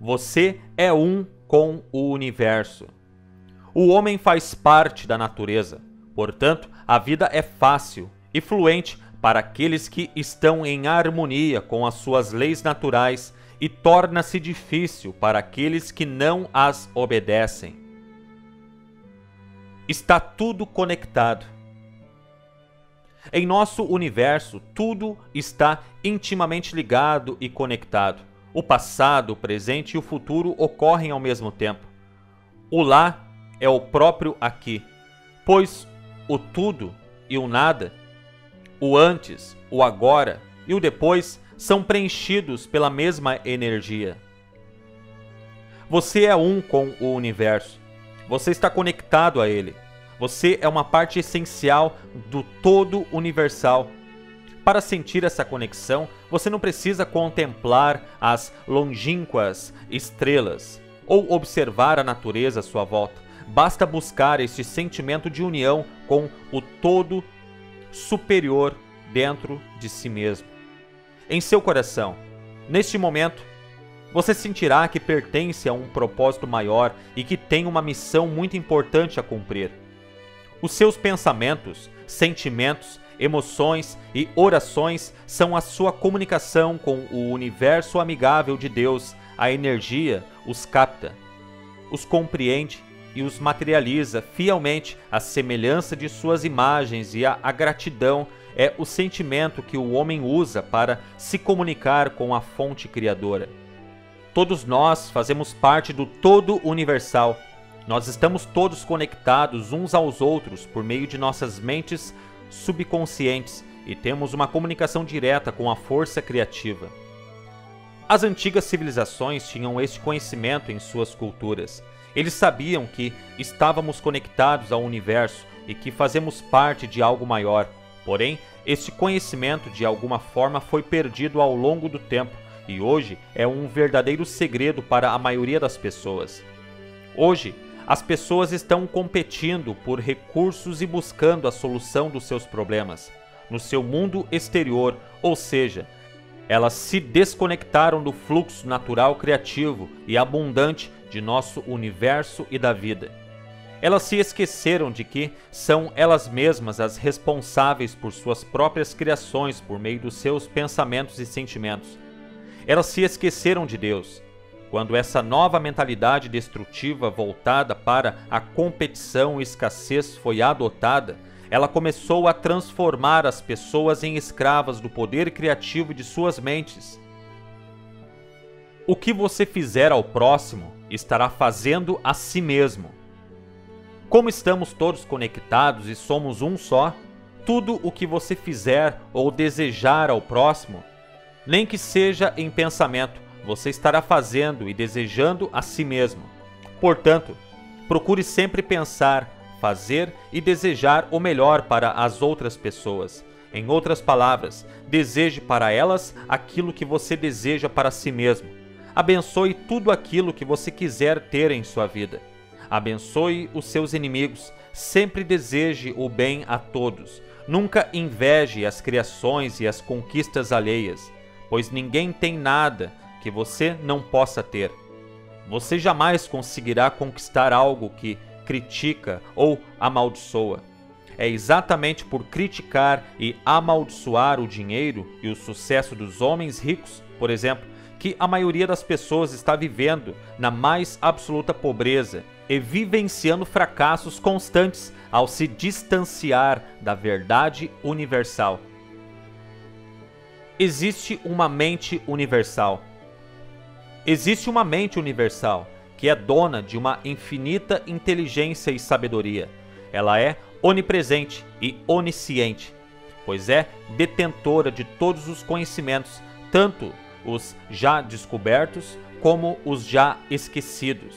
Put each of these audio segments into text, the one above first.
Você é um com o universo. O homem faz parte da natureza, portanto, a vida é fácil e fluente para aqueles que estão em harmonia com as suas leis naturais e torna-se difícil para aqueles que não as obedecem. Está tudo conectado. Em nosso universo, tudo está intimamente ligado e conectado. O passado, o presente e o futuro ocorrem ao mesmo tempo. O lá é o próprio aqui, pois o tudo e o nada, o antes, o agora e o depois são preenchidos pela mesma energia. Você é um com o universo. Você está conectado a ele. Você é uma parte essencial do todo universal. Para sentir essa conexão, você não precisa contemplar as longínquas estrelas ou observar a natureza à sua volta. Basta buscar este sentimento de união com o todo superior dentro de si mesmo em seu coração. Neste momento, você sentirá que pertence a um propósito maior e que tem uma missão muito importante a cumprir. Os seus pensamentos, sentimentos, emoções e orações são a sua comunicação com o universo amigável de Deus. A energia os capta, os compreende e os materializa fielmente à semelhança de suas imagens e a, a gratidão é o sentimento que o homem usa para se comunicar com a fonte criadora. Todos nós fazemos parte do todo universal. Nós estamos todos conectados uns aos outros por meio de nossas mentes subconscientes e temos uma comunicação direta com a força criativa. As antigas civilizações tinham este conhecimento em suas culturas. Eles sabiam que estávamos conectados ao universo e que fazemos parte de algo maior. Porém, este conhecimento de alguma forma foi perdido ao longo do tempo e hoje é um verdadeiro segredo para a maioria das pessoas. Hoje, as pessoas estão competindo por recursos e buscando a solução dos seus problemas no seu mundo exterior, ou seja, elas se desconectaram do fluxo natural criativo e abundante de nosso universo e da vida. Elas se esqueceram de que são elas mesmas as responsáveis por suas próprias criações por meio dos seus pensamentos e sentimentos. Elas se esqueceram de Deus. Quando essa nova mentalidade destrutiva voltada para a competição e escassez foi adotada, ela começou a transformar as pessoas em escravas do poder criativo de suas mentes. O que você fizer ao próximo estará fazendo a si mesmo. Como estamos todos conectados e somos um só, tudo o que você fizer ou desejar ao próximo, nem que seja em pensamento, você estará fazendo e desejando a si mesmo. Portanto, procure sempre pensar, fazer e desejar o melhor para as outras pessoas. Em outras palavras, deseje para elas aquilo que você deseja para si mesmo. Abençoe tudo aquilo que você quiser ter em sua vida. Abençoe os seus inimigos, sempre deseje o bem a todos. Nunca inveje as criações e as conquistas alheias, pois ninguém tem nada que você não possa ter. Você jamais conseguirá conquistar algo que critica ou amaldiçoa. É exatamente por criticar e amaldiçoar o dinheiro e o sucesso dos homens ricos, por exemplo, que a maioria das pessoas está vivendo na mais absoluta pobreza e vivenciando fracassos constantes ao se distanciar da verdade universal. Existe uma mente universal. Existe uma mente universal que é dona de uma infinita inteligência e sabedoria. Ela é onipresente e onisciente, pois é detentora de todos os conhecimentos, tanto os já descobertos como os já esquecidos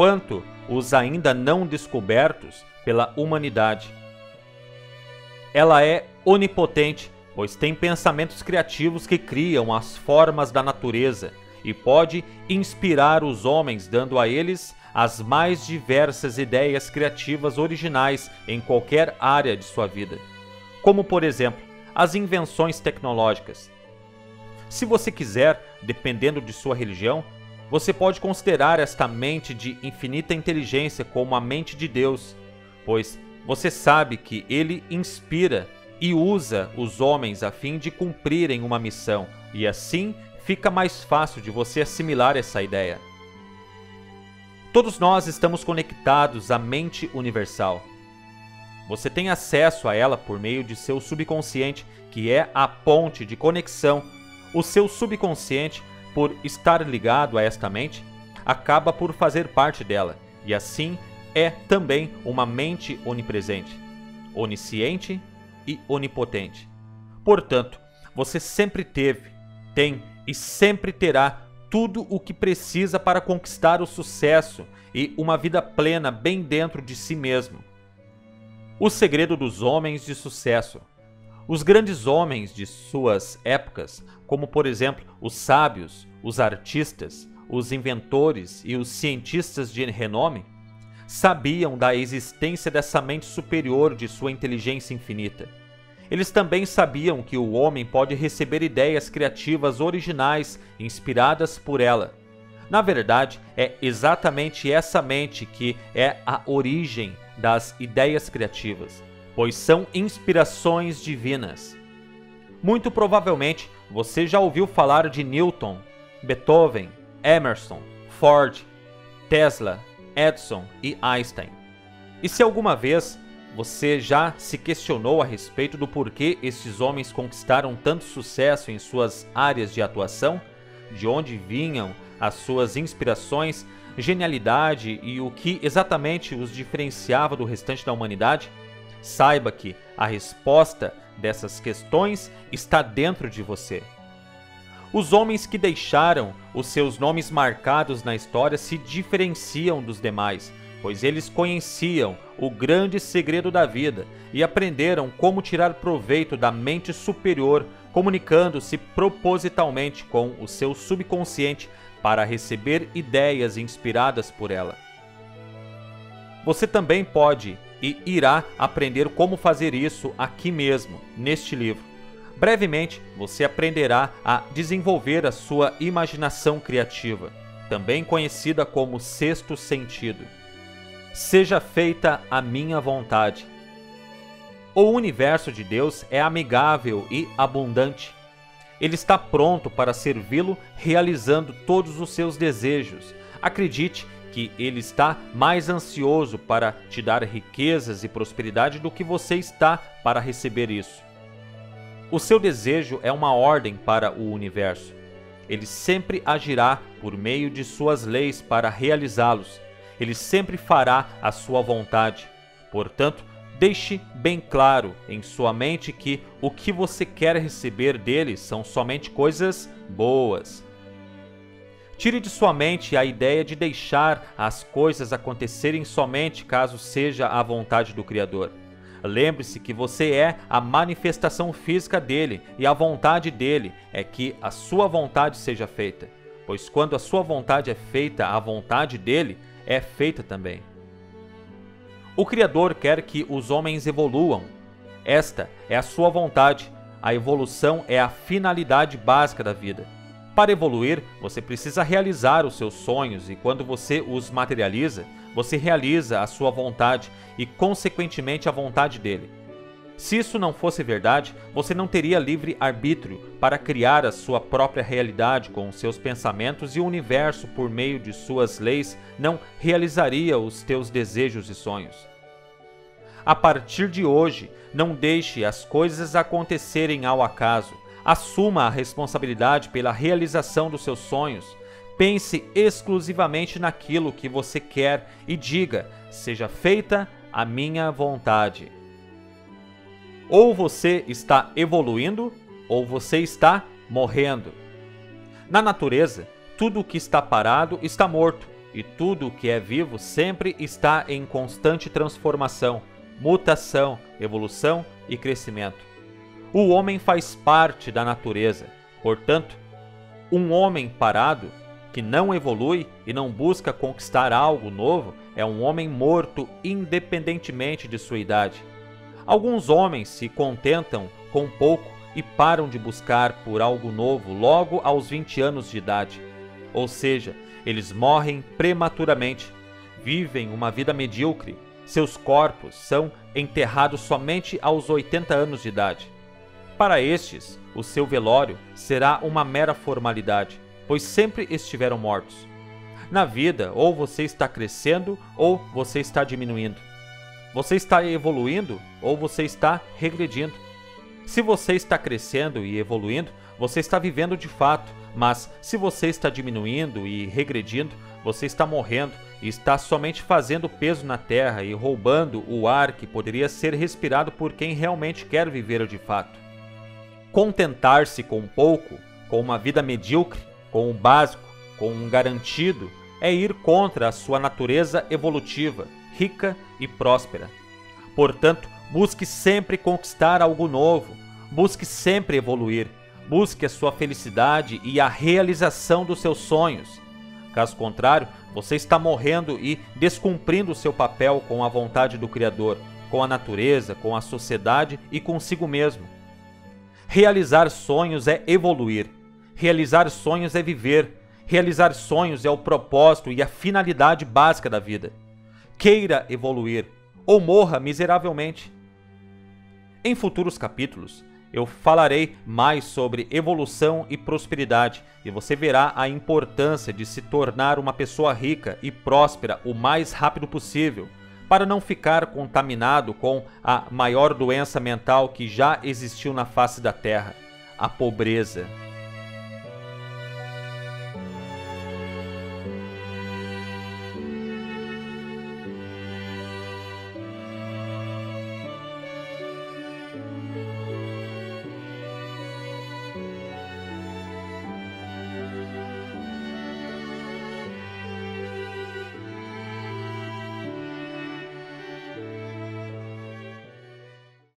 quanto os ainda não descobertos pela humanidade. Ela é onipotente, pois tem pensamentos criativos que criam as formas da natureza e pode inspirar os homens, dando a eles as mais diversas ideias criativas originais em qualquer área de sua vida, como por exemplo as invenções tecnológicas. Se você quiser, dependendo de sua religião, você pode considerar esta mente de infinita inteligência como a mente de Deus, pois você sabe que ele inspira e usa os homens a fim de cumprirem uma missão, e assim fica mais fácil de você assimilar essa ideia. Todos nós estamos conectados à mente universal. Você tem acesso a ela por meio de seu subconsciente, que é a ponte de conexão. O seu subconsciente, por estar ligado a esta mente, acaba por fazer parte dela, e assim é também uma mente onipresente, onisciente e onipotente. Portanto, você sempre teve, tem e sempre terá tudo o que precisa para conquistar o sucesso e uma vida plena bem dentro de si mesmo. O segredo dos homens de sucesso. Os grandes homens de suas épocas, como por exemplo os sábios, os artistas, os inventores e os cientistas de renome, sabiam da existência dessa mente superior de sua inteligência infinita. Eles também sabiam que o homem pode receber ideias criativas originais inspiradas por ela. Na verdade, é exatamente essa mente que é a origem das ideias criativas, pois são inspirações divinas. Muito provavelmente você já ouviu falar de Newton, Beethoven, Emerson, Ford, Tesla, Edison e Einstein. E se alguma vez você já se questionou a respeito do porquê esses homens conquistaram tanto sucesso em suas áreas de atuação? De onde vinham as suas inspirações, genialidade e o que exatamente os diferenciava do restante da humanidade? Saiba que a resposta dessas questões está dentro de você. Os homens que deixaram os seus nomes marcados na história se diferenciam dos demais, pois eles conheciam o grande segredo da vida e aprenderam como tirar proveito da mente superior, comunicando-se propositalmente com o seu subconsciente para receber ideias inspiradas por ela. Você também pode e irá aprender como fazer isso aqui mesmo, neste livro. Brevemente, você aprenderá a desenvolver a sua imaginação criativa, também conhecida como sexto sentido. Seja feita a minha vontade. O universo de Deus é amigável e abundante. Ele está pronto para servi-lo, realizando todos os seus desejos. Acredite que ele está mais ansioso para te dar riquezas e prosperidade do que você está para receber isso. O seu desejo é uma ordem para o universo. Ele sempre agirá por meio de suas leis para realizá-los. Ele sempre fará a sua vontade. Portanto, deixe bem claro em sua mente que o que você quer receber dele são somente coisas boas. Tire de sua mente a ideia de deixar as coisas acontecerem somente caso seja a vontade do Criador. Lembre-se que você é a manifestação física dele e a vontade dele é que a sua vontade seja feita. Pois quando a sua vontade é feita, a vontade dele é feita também. O Criador quer que os homens evoluam. Esta é a sua vontade. A evolução é a finalidade básica da vida. Para evoluir, você precisa realizar os seus sonhos e quando você os materializa, você realiza a sua vontade e, consequentemente, a vontade dele. Se isso não fosse verdade, você não teria livre arbítrio para criar a sua própria realidade com os seus pensamentos e o universo, por meio de suas leis, não realizaria os teus desejos e sonhos. A partir de hoje, não deixe as coisas acontecerem ao acaso. Assuma a responsabilidade pela realização dos seus sonhos Pense exclusivamente naquilo que você quer e diga: seja feita a minha vontade. Ou você está evoluindo, ou você está morrendo. Na natureza, tudo que está parado está morto, e tudo que é vivo sempre está em constante transformação, mutação, evolução e crescimento. O homem faz parte da natureza, portanto, um homem parado que não evolui e não busca conquistar algo novo é um homem morto independentemente de sua idade. Alguns homens se contentam com pouco e param de buscar por algo novo logo aos 20 anos de idade. Ou seja, eles morrem prematuramente, vivem uma vida medíocre, seus corpos são enterrados somente aos 80 anos de idade. Para estes, o seu velório será uma mera formalidade, pois sempre estiveram mortos. Na vida, ou você está crescendo ou você está diminuindo. Você está evoluindo ou você está regredindo. Se você está crescendo e evoluindo, você está vivendo de fato, mas se você está diminuindo e regredindo, você está morrendo e está somente fazendo peso na terra e roubando o ar que poderia ser respirado por quem realmente quer viver de fato. Contentar-se com pouco, com uma vida medíocre, com o básico, com um garantido, é ir contra a sua natureza evolutiva, rica e próspera. Portanto, busque sempre conquistar algo novo, busque sempre evoluir, busque a sua felicidade e a realização dos seus sonhos. Caso contrário, você está morrendo e descumprindo o seu papel com a vontade do Criador, com a natureza, com a sociedade e consigo mesmo. Realizar sonhos é evoluir. Realizar sonhos é viver. Realizar sonhos é o propósito e a finalidade básica da vida. Queira evoluir ou morra miseravelmente. Em futuros capítulos, eu falarei mais sobre evolução e prosperidade e você verá a importância de se tornar uma pessoa rica e próspera o mais rápido possível, para não ficar contaminado com a maior doença mental que já existiu na face da Terra, a pobreza.